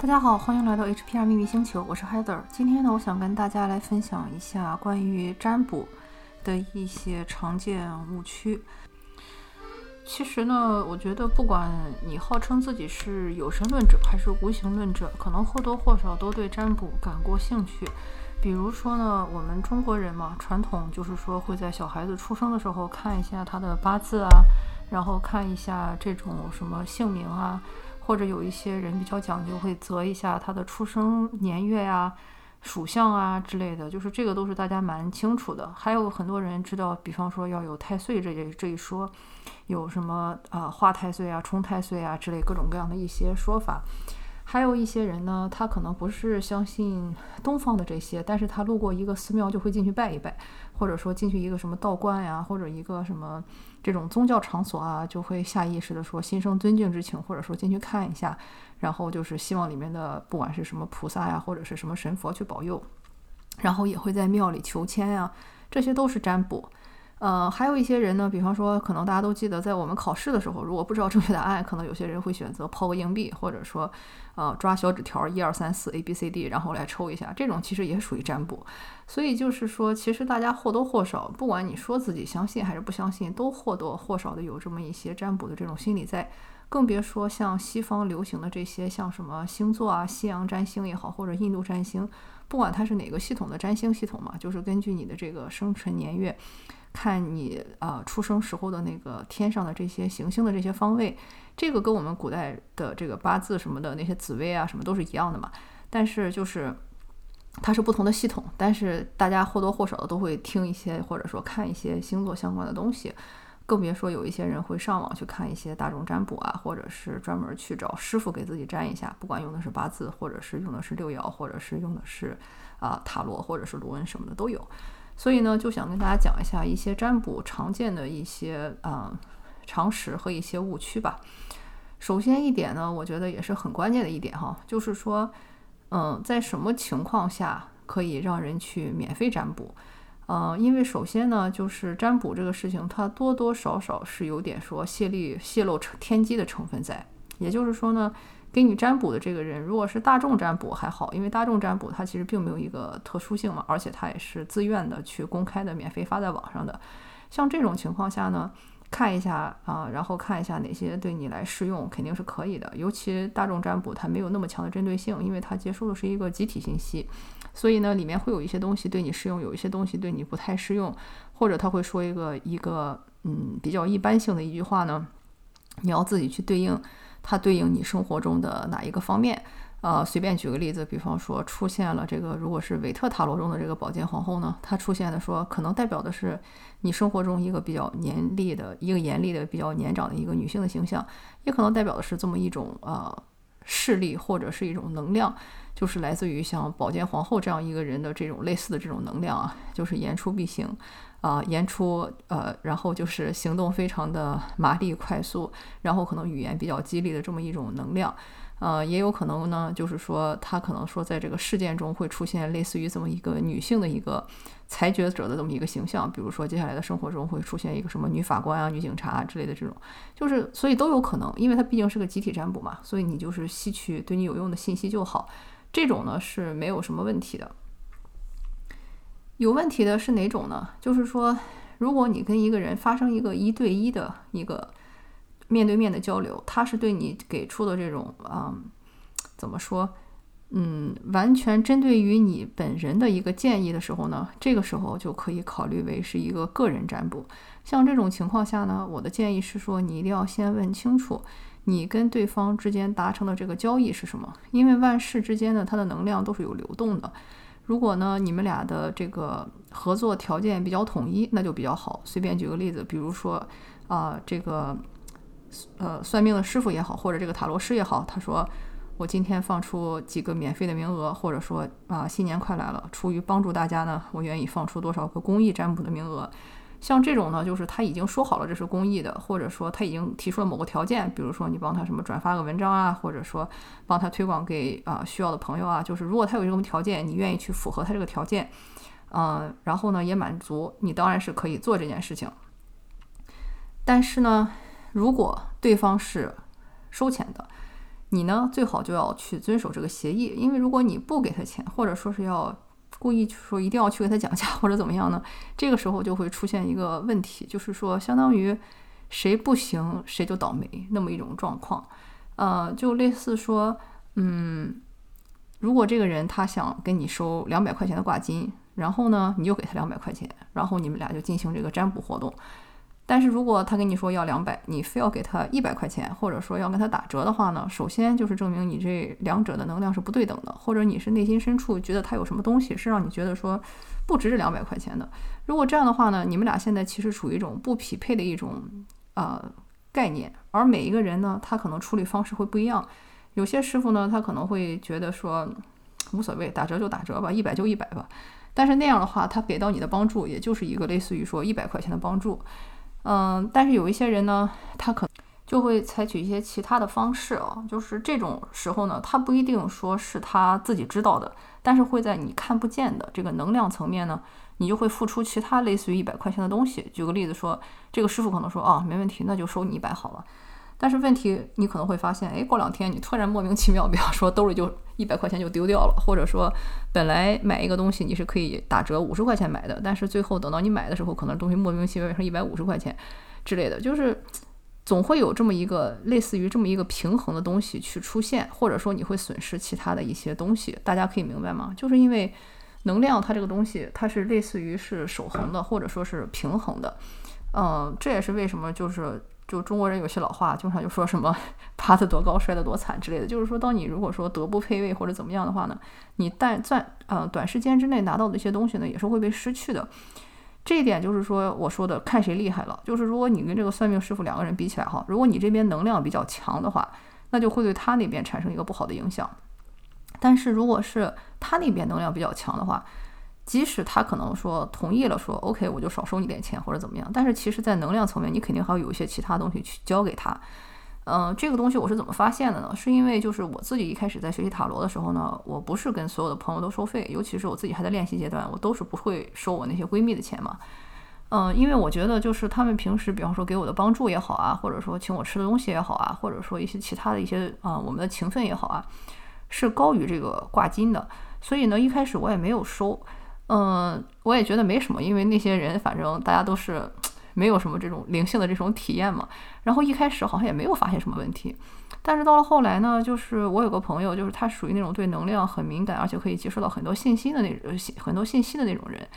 大家好，欢迎来到 HPR 秘密星球，我是 Heather。今天呢，我想跟大家来分享一下关于占卜的一些常见误区。其实呢，我觉得不管你号称自己是有神论者还是无形论者，可能或多或少都对占卜感过兴趣。比如说呢，我们中国人嘛，传统就是说会在小孩子出生的时候看一下他的八字啊，然后看一下这种什么姓名啊，或者有一些人比较讲究，会择一下他的出生年月呀、属相啊之类的，就是这个都是大家蛮清楚的。还有很多人知道，比方说要有太岁这这一说，有什么啊化太岁啊、冲太岁啊之类各种各样的一些说法。还有一些人呢，他可能不是相信东方的这些，但是他路过一个寺庙就会进去拜一拜，或者说进去一个什么道观呀，或者一个什么这种宗教场所啊，就会下意识的说心生尊敬之情，或者说进去看一下，然后就是希望里面的不管是什么菩萨呀，或者是什么神佛去保佑，然后也会在庙里求签呀，这些都是占卜。呃，还有一些人呢，比方说，可能大家都记得，在我们考试的时候，如果不知道正确答案，可能有些人会选择抛个硬币，或者说，呃，抓小纸条，一二三四 A B C D，然后来抽一下，这种其实也属于占卜。所以就是说，其实大家或多或少，不管你说自己相信还是不相信，都或多或少的有这么一些占卜的这种心理在。更别说像西方流行的这些，像什么星座啊、西洋占星也好，或者印度占星，不管它是哪个系统的占星系统嘛，就是根据你的这个生辰年月。看你啊出生时候的那个天上的这些行星的这些方位，这个跟我们古代的这个八字什么的那些紫微啊什么都是一样的嘛。但是就是它是不同的系统，但是大家或多或少的都会听一些或者说看一些星座相关的东西，更别说有一些人会上网去看一些大众占卜啊，或者是专门去找师傅给自己占一下，不管用的是八字，或者是用的是六爻，或者是用的是啊塔罗，或者是卢恩什么的都有。所以呢，就想跟大家讲一下一些占卜常见的一些啊常识和一些误区吧。首先一点呢，我觉得也是很关键的一点哈，就是说，嗯，在什么情况下可以让人去免费占卜？呃，因为首先呢，就是占卜这个事情，它多多少少是有点说泄力泄露天机的成分在。也就是说呢。给你占卜的这个人，如果是大众占卜还好，因为大众占卜它其实并没有一个特殊性嘛，而且它也是自愿的去公开的、免费发在网上的。像这种情况下呢，看一下啊，然后看一下哪些对你来适用，肯定是可以的。尤其大众占卜它没有那么强的针对性，因为它接收的是一个集体信息，所以呢，里面会有一些东西对你适用，有一些东西对你不太适用，或者他会说一个一个嗯比较一般性的一句话呢，你要自己去对应。它对应你生活中的哪一个方面？呃，随便举个例子，比方说出现了这个，如果是韦特塔罗中的这个宝剑皇后呢，它出现的说可能代表的是你生活中一个比较严厉的一个严厉的比较年长的一个女性的形象，也可能代表的是这么一种呃势力或者是一种能量，就是来自于像宝剑皇后这样一个人的这种类似的这种能量啊，就是言出必行。啊，言出呃，然后就是行动非常的麻利快速，然后可能语言比较激励的这么一种能量，呃，也有可能呢，就是说他可能说在这个事件中会出现类似于这么一个女性的一个裁决者的这么一个形象，比如说接下来的生活中会出现一个什么女法官啊、女警察啊之类的这种，就是所以都有可能，因为它毕竟是个集体占卜嘛，所以你就是吸取对你有用的信息就好，这种呢是没有什么问题的。有问题的是哪种呢？就是说，如果你跟一个人发生一个一对一的一个面对面的交流，他是对你给出的这种啊，怎么说？嗯，完全针对于你本人的一个建议的时候呢，这个时候就可以考虑为是一个个人占卜。像这种情况下呢，我的建议是说，你一定要先问清楚你跟对方之间达成的这个交易是什么，因为万事之间呢，它的能量都是有流动的。如果呢，你们俩的这个合作条件比较统一，那就比较好。随便举个例子，比如说，啊，这个，呃，算命的师傅也好，或者这个塔罗师也好，他说，我今天放出几个免费的名额，或者说，啊，新年快来了，出于帮助大家呢，我愿意放出多少个公益占卜的名额。像这种呢，就是他已经说好了这是公益的，或者说他已经提出了某个条件，比如说你帮他什么转发个文章啊，或者说帮他推广给啊需要的朋友啊，就是如果他有这种条件，你愿意去符合他这个条件，嗯，然后呢也满足，你当然是可以做这件事情。但是呢，如果对方是收钱的，你呢最好就要去遵守这个协议，因为如果你不给他钱，或者说是要故意说一定要去给他讲价或者怎么样呢，这个时候就会出现一个问题，就是说相当于谁不行谁就倒霉那么一种状况，呃，就类似说，嗯。如果这个人他想跟你收两百块钱的挂金，然后呢，你就给他两百块钱，然后你们俩就进行这个占卜活动。但是如果他跟你说要两百，你非要给他一百块钱，或者说要跟他打折的话呢，首先就是证明你这两者的能量是不对等的，或者你是内心深处觉得他有什么东西是让你觉得说不值这两百块钱的。如果这样的话呢，你们俩现在其实处于一种不匹配的一种呃概念，而每一个人呢，他可能处理方式会不一样。有些师傅呢，他可能会觉得说无所谓，打折就打折吧，一百就一百吧。但是那样的话，他给到你的帮助也就是一个类似于说一百块钱的帮助。嗯，但是有一些人呢，他可就会采取一些其他的方式哦，就是这种时候呢，他不一定说是他自己知道的，但是会在你看不见的这个能量层面呢，你就会付出其他类似于一百块钱的东西。举个例子说，这个师傅可能说哦，没问题，那就收你一百好了。但是问题，你可能会发现，哎，过两天你突然莫名其妙，比方说兜里就一百块钱就丢掉了，或者说本来买一个东西你是可以打折五十块钱买的，但是最后等到你买的时候，可能东西莫名其妙变成一百五十块钱之类的，就是总会有这么一个类似于这么一个平衡的东西去出现，或者说你会损失其他的一些东西，大家可以明白吗？就是因为能量它这个东西它是类似于是守恒的，或者说是平衡的，嗯，这也是为什么就是。就中国人有些老话，经常就说什么 爬得多高摔得多惨之类的。就是说，当你如果说德不配位或者怎么样的话呢，你但在呃短时间之内拿到的一些东西呢，也是会被失去的。这一点就是说，我说的看谁厉害了。就是如果你跟这个算命师傅两个人比起来哈，如果你这边能量比较强的话，那就会对他那边产生一个不好的影响。但是如果是他那边能量比较强的话，即使他可能说同意了，说 OK，我就少收你点钱或者怎么样，但是其实，在能量层面，你肯定还要有一些其他东西去交给他。嗯，这个东西我是怎么发现的呢？是因为就是我自己一开始在学习塔罗的时候呢，我不是跟所有的朋友都收费，尤其是我自己还在练习阶段，我都是不会收我那些闺蜜的钱嘛。嗯，因为我觉得就是他们平时，比方说给我的帮助也好啊，或者说请我吃的东西也好啊，或者说一些其他的一些啊，我们的情分也好啊，是高于这个挂金的。所以呢，一开始我也没有收。嗯，我也觉得没什么，因为那些人反正大家都是 没有什么这种灵性的这种体验嘛。然后一开始好像也没有发现什么问题，但是到了后来呢，就是我有个朋友，就是他属于那种对能量很敏感，而且可以接收到很多信息的那种很多信息的那种人。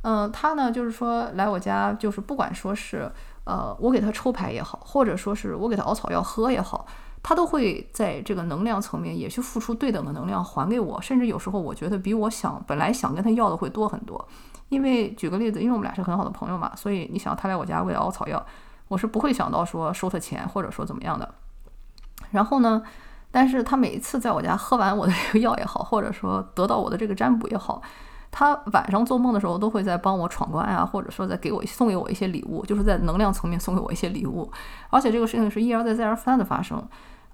嗯，他呢就是说来我家，就是不管说是呃我给他抽牌也好，或者说是我给他熬草药喝也好。他都会在这个能量层面也去付出对等的能量还给我，甚至有时候我觉得比我想本来想跟他要的会多很多。因为举个例子，因为我们俩是很好的朋友嘛，所以你想他来我家为了熬草药，我是不会想到说收他钱或者说怎么样的。然后呢，但是他每一次在我家喝完我的这个药也好，或者说得到我的这个占卜也好，他晚上做梦的时候都会在帮我闯关啊，或者说在给我送给我一些礼物，就是在能量层面送给我一些礼物。而且这个事情是一而再再而三的发生。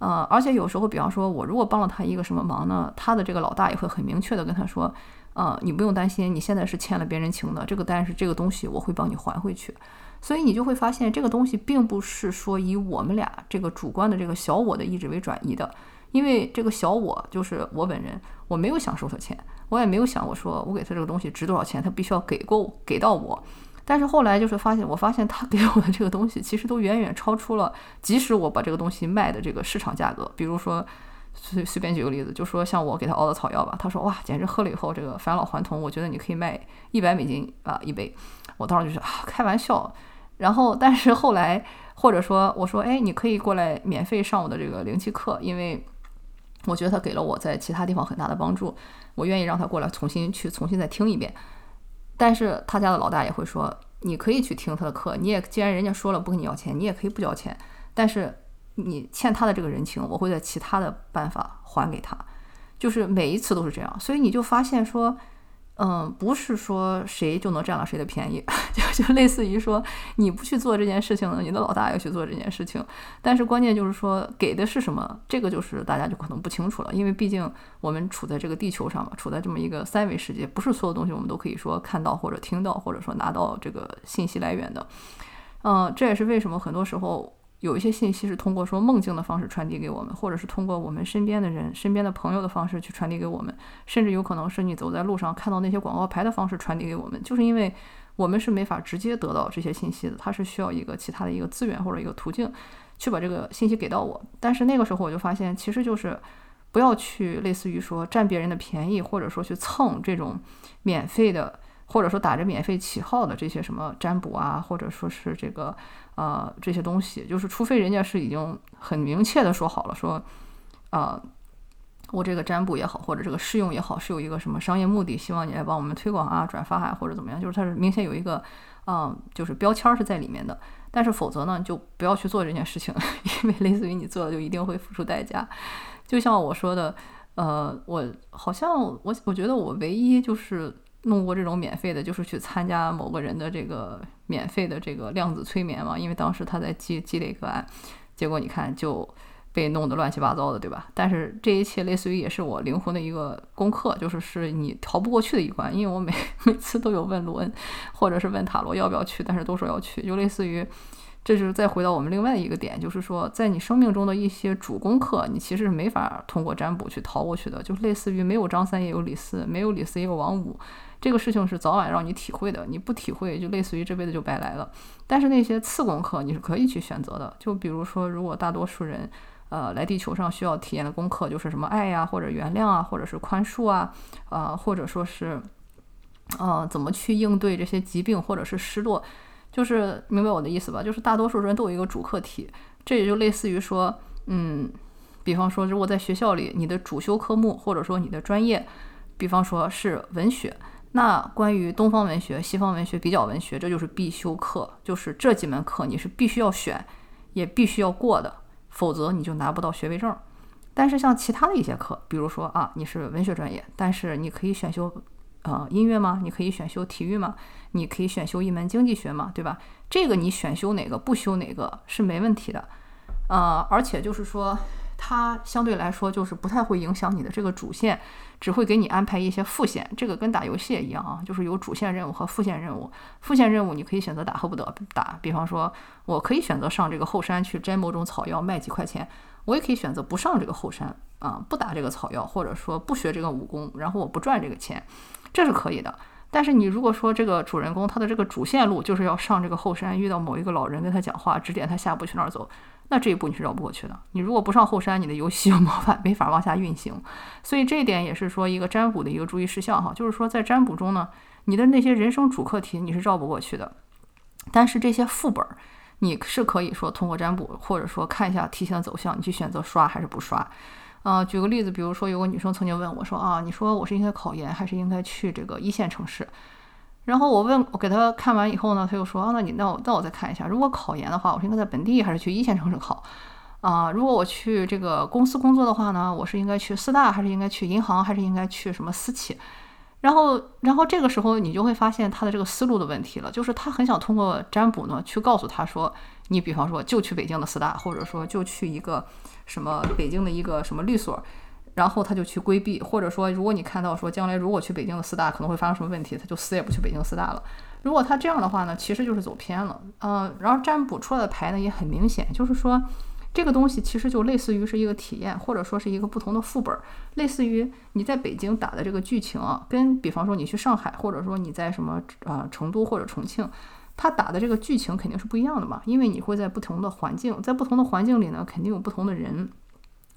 呃，而且有时候，比方说，我如果帮了他一个什么忙呢，他的这个老大也会很明确的跟他说，呃，你不用担心，你现在是欠了别人情的，这个但是这个东西我会帮你还回去。所以你就会发现，这个东西并不是说以我们俩这个主观的这个小我的意志为转移的，因为这个小我就是我本人，我没有想收他钱，我也没有想过说我给他这个东西值多少钱，他必须要给够给到我。但是后来就是发现，我发现他 给我的这个东西其实都远远超出了，即使我把这个东西卖的这个市场价格。比如说，随随便举个例子，就说像我给他熬的草药吧，他说哇，简直喝了以后这个返老还童，我觉得你可以卖一百美金啊一杯。我当时就是啊开玩笑。然后但是后来或者说我说哎，你可以过来免费上我的这个灵气课，因为我觉得他给了我在其他地方很大的帮助，我愿意让他过来重新去重新再听一遍。但是他家的老大也会说，你可以去听他的课，你也既然人家说了不跟你要钱，你也可以不交钱。但是你欠他的这个人情，我会在其他的办法还给他，就是每一次都是这样。所以你就发现说。嗯，不是说谁就能占了谁的便宜，就就类似于说你不去做这件事情呢，你的老大要去做这件事情。但是关键就是说给的是什么，这个就是大家就可能不清楚了，因为毕竟我们处在这个地球上嘛，处在这么一个三维世界，不是所有东西我们都可以说看到或者听到或者说拿到这个信息来源的。嗯，这也是为什么很多时候有一些信息是通过说梦境的方式传递给我们，或者是通过我们身边的人、身边的朋友的方式去传递给我们，甚至有可能是你走在路上看到那些广告牌的方式传递给我们，就是因为我们是没法直接得到这些信息的，它是需要一个其他的一个资源或者一个途径去把这个信息给到我。但是那个时候我就发现，其实就是不要去类似于说占别人的便宜，或者说去蹭这种免费的。或者说打着免费旗号的这些什么占卜啊，或者说是这个呃这些东西，就是除非人家是已经很明确的说好了，说啊我这个占卜也好，或者这个试用也好，是有一个什么商业目的，希望你来帮我们推广啊、转发啊，或者怎么样，就是它是明显有一个嗯就是标签是在里面的。但是否则呢，就不要去做这件事情，因为类似于你做了就一定会付出代价。就像我说的，呃，我好像我我觉得我唯一就是。弄过这种免费的，就是去参加某个人的这个免费的这个量子催眠嘛，因为当时他在积积累个案，结果你看就被弄得乱七八糟的，对吧？但是这一切类似于也是我灵魂的一个功课，就是是你逃不过去的一关，因为我每 每次都有问卢恩，或者是问塔罗要不要去，但是都说要去，就类似于。这就是再回到我们另外一个点，就是说，在你生命中的一些主功课，你其实是没法通过占卜去逃过去的。就类似于没有张三也有李四，没有李四也有王五，这个事情是早晚让你体会的。你不体会，就类似于这辈子就白来了。但是那些次功课你是可以去选择的。就比如说，如果大多数人，呃，来地球上需要体验的功课就是什么爱呀，或者原谅啊，或者是宽恕啊，呃，或者说是，呃，怎么去应对这些疾病或者是失落。就是明白我的意思吧？就是大多数人都有一个主课题，这也就类似于说，嗯，比方说，如果在学校里，你的主修科目或者说你的专业，比方说是文学，那关于东方文学、西方文学、比较文学，这就是必修课，就是这几门课你是必须要选，也必须要过的，否则你就拿不到学位证。但是像其他的一些课，比如说啊，你是文学专业，但是你可以选修。呃，音乐吗？你可以选修体育吗？你可以选修一门经济学吗？对吧？这个你选修哪个不修哪个是没问题的。呃，而且就是说，它相对来说就是不太会影响你的这个主线，只会给你安排一些副线。这个跟打游戏也一样啊，就是有主线任务和副线任务。副线任务你可以选择打和不得打，比方说，我可以选择上这个后山去摘某种草药卖几块钱。我也可以选择不上这个后山啊，不打这个草药，或者说不学这个武功，然后我不赚这个钱，这是可以的。但是你如果说这个主人公他的这个主线路就是要上这个后山，遇到某一个老人跟他讲话，指点他下一步去哪儿走，那这一步你是绕不过去的。你如果不上后山，你的游戏没法没法往下运行。所以这一点也是说一个占卜的一个注意事项哈，就是说在占卜中呢，你的那些人生主课题你是绕不过去的，但是这些副本儿。你是可以说通过占卜，或者说看一下题型的走向，你去选择刷还是不刷。啊，举个例子，比如说有个女生曾经问我说啊，你说我是应该考研还是应该去这个一线城市？然后我问我给她看完以后呢，她又说啊，那你那我那我再看一下，如果考研的话，我是应该在本地还是去一线城市考？啊，如果我去这个公司工作的话呢，我是应该去四大还是应该去银行还是应该去什么私企？然后，然后这个时候你就会发现他的这个思路的问题了，就是他很想通过占卜呢去告诉他说，你比方说就去北京的四大，或者说就去一个什么北京的一个什么律所，然后他就去规避，或者说如果你看到说将来如果去北京的四大可能会发生什么问题，他就死也不去北京四大了。如果他这样的话呢，其实就是走偏了。嗯，然后占卜出来的牌呢也很明显，就是说。这个东西其实就类似于是一个体验，或者说是一个不同的副本，类似于你在北京打的这个剧情啊，跟比方说你去上海，或者说你在什么啊成都或者重庆，他打的这个剧情肯定是不一样的嘛，因为你会在不同的环境，在不同的环境里呢，肯定有不同的人，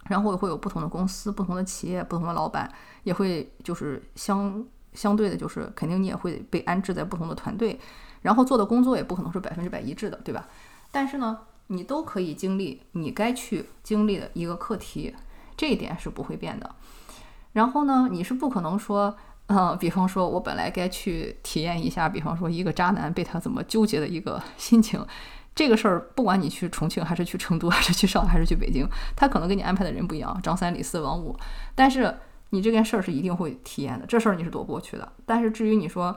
然后会有不同的公司、不同的企业、不同的老板，也会就是相相对的，就是肯定你也会被安置在不同的团队，然后做的工作也不可能是百分之百一致的，对吧？但是呢。你都可以经历你该去经历的一个课题，这一点是不会变的。然后呢，你是不可能说，嗯，比方说我本来该去体验一下，比方说一个渣男被他怎么纠结的一个心情，这个事儿不管你去重庆还是去成都还是去上海还是去北京，他可能给你安排的人不一样，张三李四王五，但是你这件事儿是一定会体验的，这事儿你是躲不过去的。但是至于你说，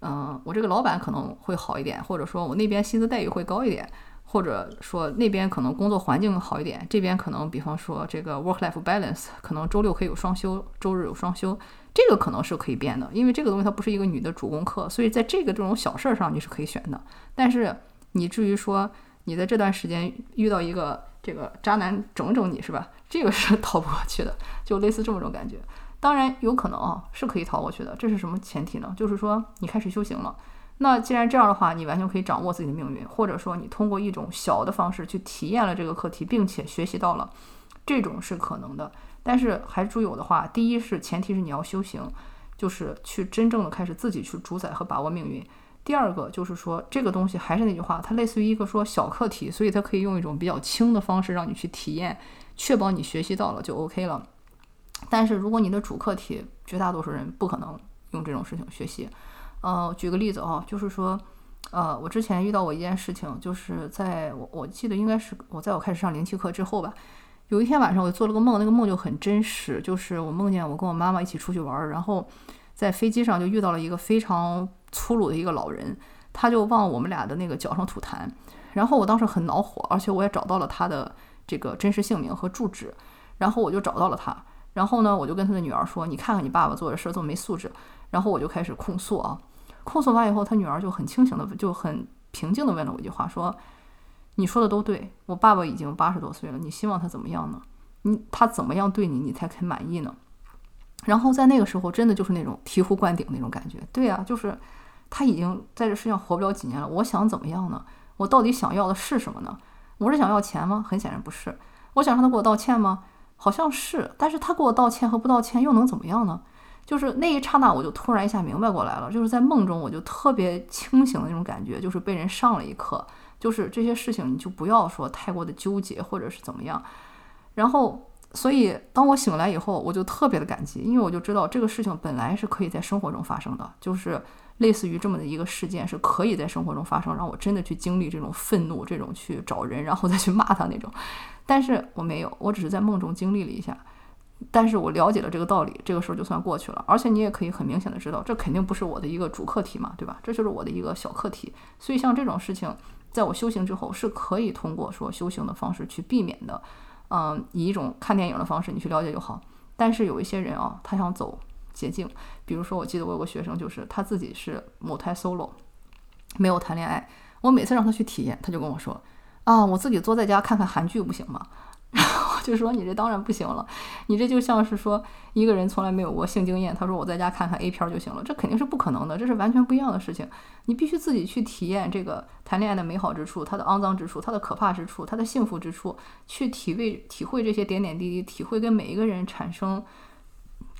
嗯，我这个老板可能会好一点，或者说我那边薪资待遇会高一点。或者说那边可能工作环境好一点，这边可能比方说这个 work-life balance，可能周六可以有双休，周日有双休，这个可能是可以变的，因为这个东西它不是一个女的主攻课，所以在这个这种小事儿上你是可以选的。但是你至于说你在这段时间遇到一个这个渣男整整你是吧？这个是 逃不过去的，就类似这么种感觉。当然有可能啊，是可以逃过去的。这是什么前提呢？就是说你开始修行了。那既然这样的话，你完全可以掌握自己的命运，或者说你通过一种小的方式去体验了这个课题，并且学习到了，这种是可能的。但是还是注意我的话，第一是前提是你要修行，就是去真正的开始自己去主宰和把握命运。第二个就是说这个东西还是那句话，它类似于一个说小课题，所以它可以用一种比较轻的方式让你去体验，确保你学习到了就 OK 了。但是如果你的主课题，绝大多数人不可能用这种事情学习。呃，举个例子啊，就是说，呃，我之前遇到过一件事情，就是在我我记得应该是我在我开始上灵气课之后吧，有一天晚上我做了个梦，那个梦就很真实，就是我梦见我跟我妈妈一起出去玩，然后在飞机上就遇到了一个非常粗鲁的一个老人，他就往我们俩的那个脚上吐痰，然后我当时很恼火，而且我也找到了他的这个真实姓名和住址，然后我就找到了他，然后呢，我就跟他的女儿说，你看看你爸爸做的事儿这么没素质，然后我就开始控诉啊。控诉完以后，他女儿就很清醒的，就很平静的问了我一句话，说：“你说的都对，我爸爸已经八十多岁了，你希望他怎么样呢？你他怎么样对你，你才肯满意呢？”然后在那个时候，真的就是那种醍醐灌顶那种感觉。对呀，就是他已经在这世上活不了几年了，我想怎么样呢？我到底想要的是什么呢？我是想要钱吗？很显然不是。我想让他给我道歉吗？好像是。但是他给我道歉和不道歉又能怎么样呢？就是那一刹那，我就突然一下明白过来了。就是在梦中，我就特别清醒的那种感觉，就是被人上了一课。就是这些事情，你就不要说太过的纠结，或者是怎么样。然后，所以当我醒来以后，我就特别的感激，因为我就知道这个事情本来是可以在生活中发生的，就是类似于这么的一个事件是可以在生活中发生，让我真的去经历这种愤怒，这种去找人，然后再去骂他那种。但是我没有，我只是在梦中经历了一下。但是我了解了这个道理，这个事儿就算过去了。而且你也可以很明显的知道，这肯定不是我的一个主课题嘛，对吧？这就是我的一个小课题。所以像这种事情，在我修行之后，是可以通过说修行的方式去避免的。嗯，以一种看电影的方式你去了解就好。但是有一些人啊，他想走捷径，比如说我记得我有个学生，就是他自己是母胎 solo，没有谈恋爱。我每次让他去体验，他就跟我说：“啊，我自己坐在家看看韩剧不行吗？” 然后就说你这当然不行了，你这就像是说一个人从来没有过性经验，他说我在家看看 A 片就行了，这肯定是不可能的，这是完全不一样的事情。你必须自己去体验这个谈恋爱的美好之处，它的肮脏之处，它的可怕之处，它的幸福之处，去体味体会这些点点滴滴，体会跟每一个人产生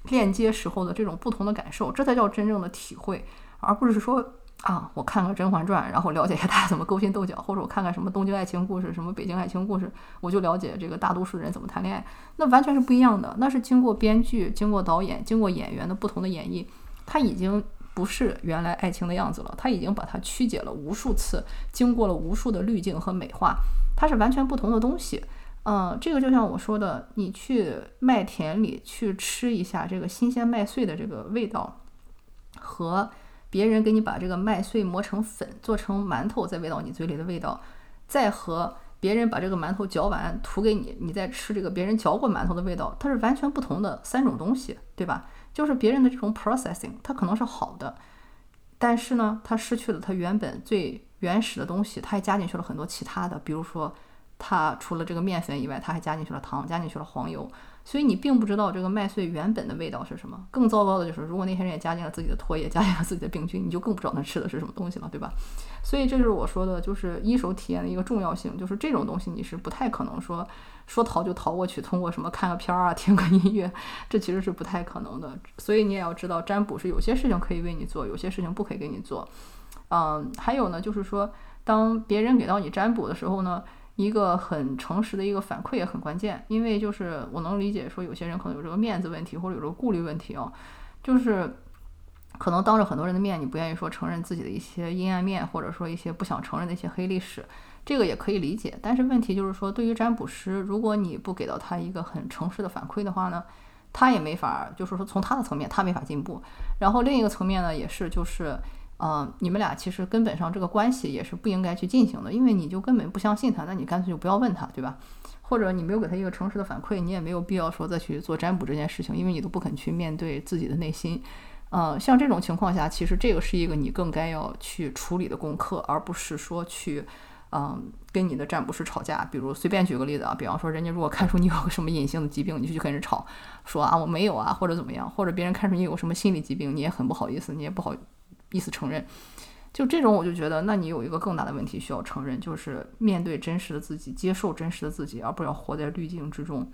链接时候的这种不同的感受，这才叫真正的体会，而不是说。啊，我看看《甄嬛传》，然后了解一下大家怎么勾心斗角，或者我看看什么《东京爱情故事》、什么《北京爱情故事》，我就了解这个大多数人怎么谈恋爱。那完全是不一样的，那是经过编剧、经过导演、经过演员的不同的演绎，他已经不是原来爱情的样子了，他已经把它曲解了无数次，经过了无数的滤镜和美化，它是完全不同的东西。嗯，这个就像我说的，你去麦田里去吃一下这个新鲜麦穗的这个味道，和。别人给你把这个麦穗磨成粉，做成馒头，再喂到你嘴里的味道，再和别人把这个馒头嚼完涂给你，你再吃这个别人嚼过馒头的味道，它是完全不同的三种东西，对吧？就是别人的这种 processing，它可能是好的，但是呢，它失去了它原本最原始的东西，它还加进去了很多其他的，比如说，它除了这个面粉以外，它还加进去了糖，加进去了黄油。所以你并不知道这个麦穗原本的味道是什么。更糟糕的就是，如果那些人也加进了自己的唾液，加进了自己的病菌，你就更不知道那吃的是什么东西了，对吧？所以这就是我说的，就是一手体验的一个重要性。就是这种东西你是不太可能说说逃就逃过去，通过什么看个片儿啊、听个音乐，这其实是不太可能的。所以你也要知道，占卜是有些事情可以为你做，有些事情不可以给你做。嗯，还有呢，就是说，当别人给到你占卜的时候呢。一个很诚实的一个反馈也很关键，因为就是我能理解说有些人可能有这个面子问题或者有这个顾虑问题哦，就是可能当着很多人的面，你不愿意说承认自己的一些阴暗面，或者说一些不想承认的一些黑历史，这个也可以理解。但是问题就是说，对于占卜师，如果你不给到他一个很诚实的反馈的话呢，他也没法，就是说从他的层面他没法进步。然后另一个层面呢，也是就是。嗯，你们俩其实根本上这个关系也是不应该去进行的，因为你就根本不相信他，那你干脆就不要问他，对吧？或者你没有给他一个诚实的反馈，你也没有必要说再去做占卜这件事情，因为你都不肯去面对自己的内心。呃，像这种情况下，其实这个是一个你更该要去处理的功课，而不是说去嗯，跟你的占卜师吵架。比如随便举个例子啊，比方说人家如果看出你有个什么隐性的疾病，你就去跟人吵，说啊我没有啊，或者怎么样，或者别人看出你有什么心理疾病，你也很不好意思，你也不好意思承认。就这种，我就觉得，那你有一个更大的问题需要承认，就是面对真实的自己，接受真实的自己，而不要活在滤镜之中。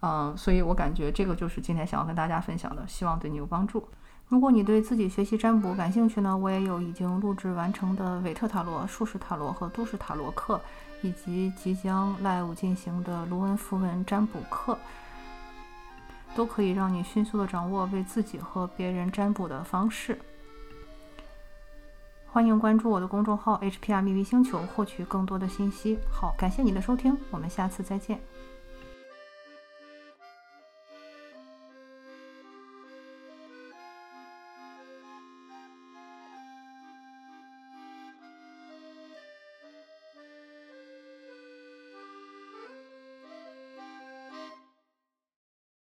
嗯，所以我感觉这个就是今天想要跟大家分享的，希望对你有帮助。如果你对自己学习占卜感兴趣呢，我也有已经录制完成的韦特塔罗、术士塔罗和都市塔罗课，以及即将 live 进行的卢恩符文占卜课，都可以让你迅速的掌握为自己和别人占卜的方式。欢迎关注我的公众号 HPR 秘密星球，获取更多的信息。好，感谢你的收听，我们下次再见。